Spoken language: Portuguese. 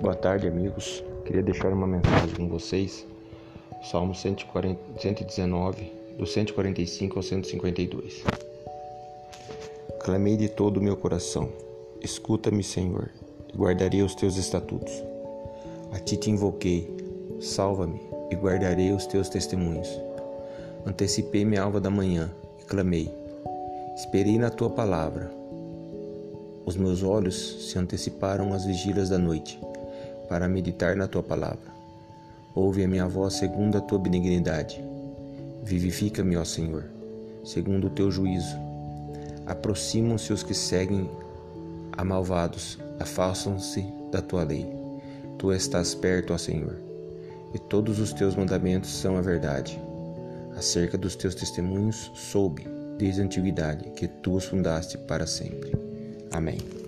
Boa tarde, amigos. Queria deixar uma mensagem com vocês. Salmo 140, 119, do 145 ao 152. Clamei de todo o meu coração. Escuta-me, Senhor, e guardarei os teus estatutos. A ti te invoquei. Salva-me e guardarei os teus testemunhos. Antecipei-me a alva da manhã e clamei. Esperei na tua palavra. Os meus olhos se anteciparam às vigílias da noite para meditar na tua palavra. Ouve a minha voz segundo a tua benignidade. Vivifica-me, ó Senhor, segundo o teu juízo. Aproximam-se os que seguem a malvados, afastam-se da tua lei. Tu estás perto, ó Senhor, e todos os teus mandamentos são a verdade. Acerca dos teus testemunhos soube, desde a antiguidade, que tu os fundaste para sempre. Amém.